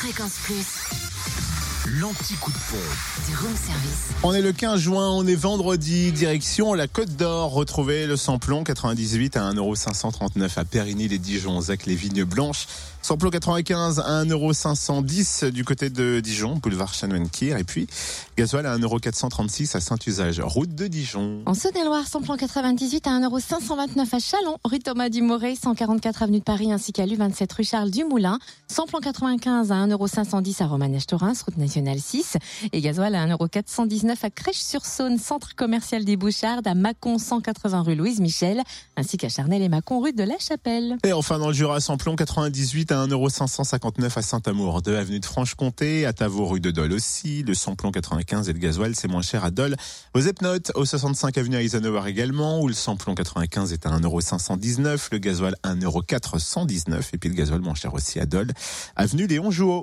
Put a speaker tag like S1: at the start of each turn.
S1: Fréquence Plus.
S2: L'anti-coup de pompe.
S1: Du room service.
S3: On est le 15 juin, on est vendredi, direction la Côte d'Or. Retrouvez le samplon 98 à 1,539€ à Périgny les Dijon, Zac les Vignes Blanches. Samplon 95 à 1,510€ du côté de Dijon, boulevard Chanoine-Kir. Et puis, gasoil à 1,436€ à Saint-Usage, route de Dijon.
S4: En Saône-et-Loire, samplon 98 à 1,529€ à Chalon, rue Thomas Dumoré, 144 avenue de Paris ainsi qu'à l'U27 rue Charles Dumoulin. Samplon 95 à 1,510€ à Romanèche-Torins, route nationale 6. Et gasoil à 1,419€ à Crèche-sur-Saône, centre commercial des Bouchardes, à Mâcon, 180 rue Louise Michel, ainsi qu'à Charnel et Mâcon, rue de la Chapelle.
S3: Et enfin, dans le Jura, samplon 98 à 1,559€ à Saint-Amour, 2 avenue de Franche-Comté, à Tavaux, rue de Dole aussi. Le samplon 95 et le gasoil, c'est moins cher à Dole. Aux Epnotes, au 65 avenue Eisenhower également, où le samplon 95 est à 1,519€, le gasoil 1,419€ et puis le gasoil moins cher aussi à Dole, avenue Léon Jouot.